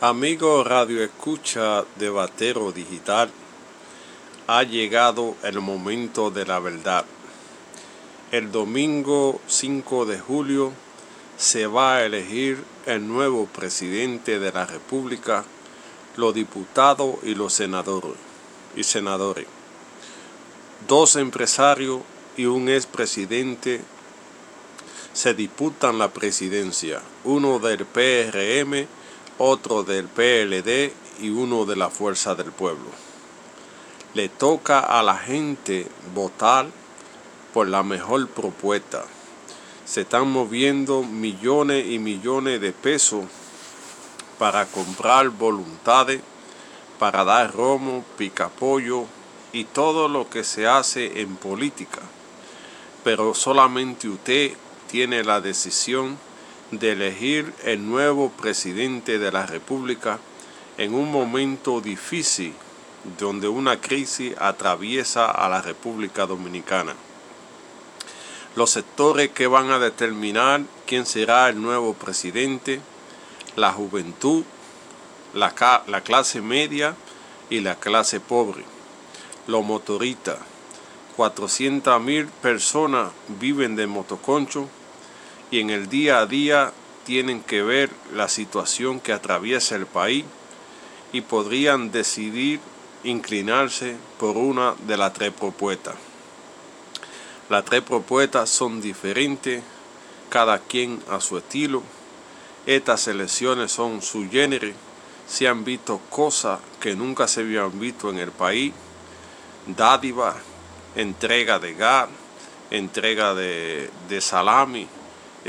Amigo Radio Escucha de Batero Digital, ha llegado el momento de la verdad. El domingo 5 de julio se va a elegir el nuevo presidente de la República, los diputados y los senadores. Y senadores. Dos empresarios y un expresidente se disputan la presidencia, uno del PRM, otro del PLD y uno de la Fuerza del Pueblo. Le toca a la gente votar por la mejor propuesta. Se están moviendo millones y millones de pesos para comprar voluntades, para dar romo, picapollo y todo lo que se hace en política. Pero solamente usted tiene la decisión de elegir el nuevo presidente de la República en un momento difícil donde una crisis atraviesa a la República Dominicana. Los sectores que van a determinar quién será el nuevo presidente, la juventud, la, la clase media y la clase pobre, los motoristas. 400 mil personas viven de motoconcho y en el día a día tienen que ver la situación que atraviesa el país y podrían decidir inclinarse por una de las tres propuestas. Las tres propuestas son diferentes, cada quien a su estilo. Estas elecciones son su género, se han visto cosas que nunca se habían visto en el país, dádiva, entrega de gas, entrega de, de salami,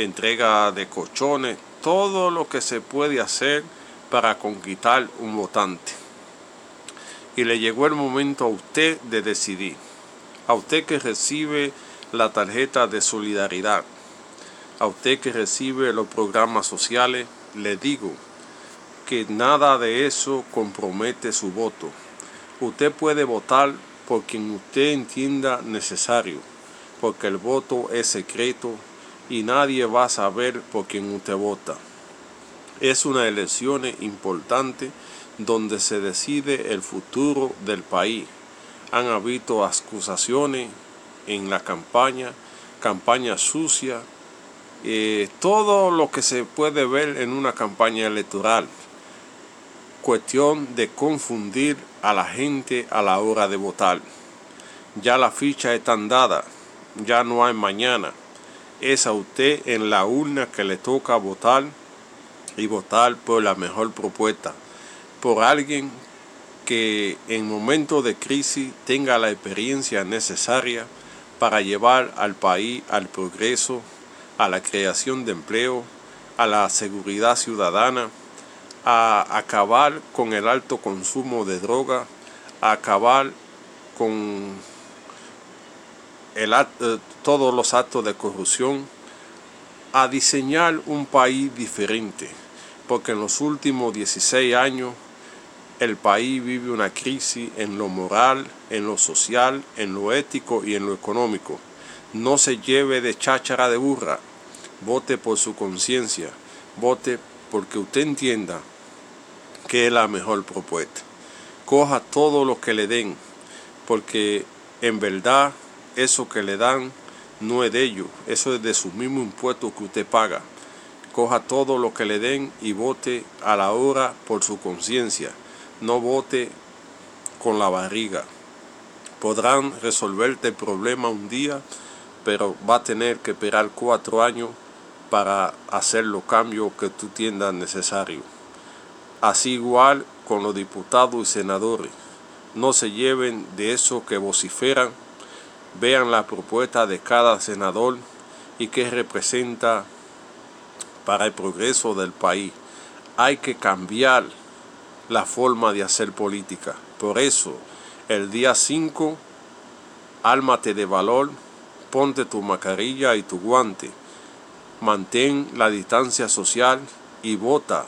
entrega de colchones, todo lo que se puede hacer para conquistar un votante. Y le llegó el momento a usted de decidir, a usted que recibe la tarjeta de solidaridad, a usted que recibe los programas sociales, le digo que nada de eso compromete su voto. Usted puede votar por quien usted entienda necesario, porque el voto es secreto y nadie va a saber por quién usted vota. Es una elección importante donde se decide el futuro del país. Han habido acusaciones en la campaña, campaña sucia, eh, todo lo que se puede ver en una campaña electoral. Cuestión de confundir a la gente a la hora de votar. Ya la ficha está dada, ya no hay mañana es a usted en la urna que le toca votar y votar por la mejor propuesta, por alguien que en momentos de crisis tenga la experiencia necesaria para llevar al país al progreso, a la creación de empleo, a la seguridad ciudadana, a acabar con el alto consumo de droga, a acabar con eh, todos los actos de corrupción, a diseñar un país diferente, porque en los últimos 16 años el país vive una crisis en lo moral, en lo social, en lo ético y en lo económico. No se lleve de cháchara de burra, vote por su conciencia, vote porque usted entienda que es la mejor propuesta. Coja todo lo que le den, porque en verdad eso que le dan no es de ellos, eso es de su mismo impuesto que usted paga. Coja todo lo que le den y vote a la hora por su conciencia, no vote con la barriga. Podrán resolverte el problema un día, pero va a tener que esperar cuatro años para hacer los cambios que tú entiendas necesario. Así igual con los diputados y senadores. No se lleven de eso que vociferan vean la propuesta de cada senador y qué representa para el progreso del país. Hay que cambiar la forma de hacer política. Por eso, el día 5, álmate de valor, ponte tu mascarilla y tu guante, mantén la distancia social y vota,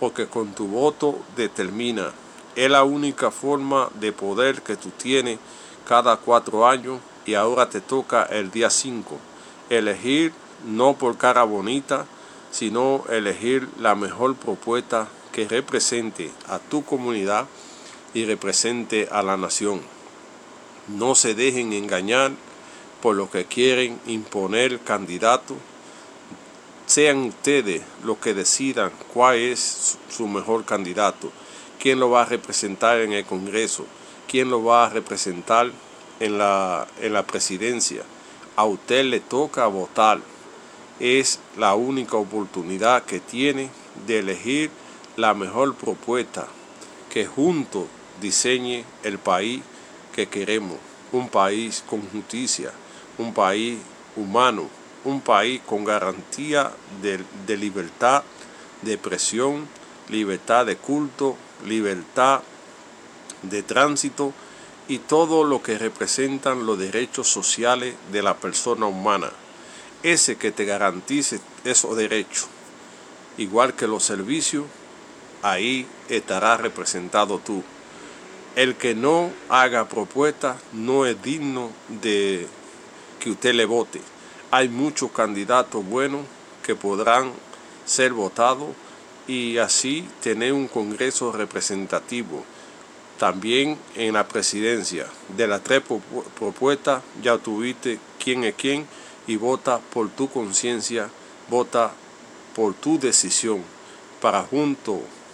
porque con tu voto determina. Es la única forma de poder que tú tienes cada cuatro años y ahora te toca el día 5. Elegir no por cara bonita, sino elegir la mejor propuesta que represente a tu comunidad y represente a la nación. No se dejen engañar por lo que quieren imponer candidato. Sean ustedes los que decidan cuál es su mejor candidato, quién lo va a representar en el Congreso, quién lo va a representar en la, en la presidencia. A usted le toca votar. Es la única oportunidad que tiene de elegir la mejor propuesta que juntos diseñe el país que queremos. Un país con justicia, un país humano, un país con garantía de, de libertad de expresión, libertad de culto, libertad de tránsito y todo lo que representan los derechos sociales de la persona humana. Ese que te garantice esos derechos, igual que los servicios, ahí estará representado tú. El que no haga propuesta no es digno de que usted le vote. Hay muchos candidatos buenos que podrán ser votados y así tener un Congreso representativo también en la presidencia. De las tres propuestas ya tuviste quién es quién y vota por tu conciencia, vota por tu decisión para juntos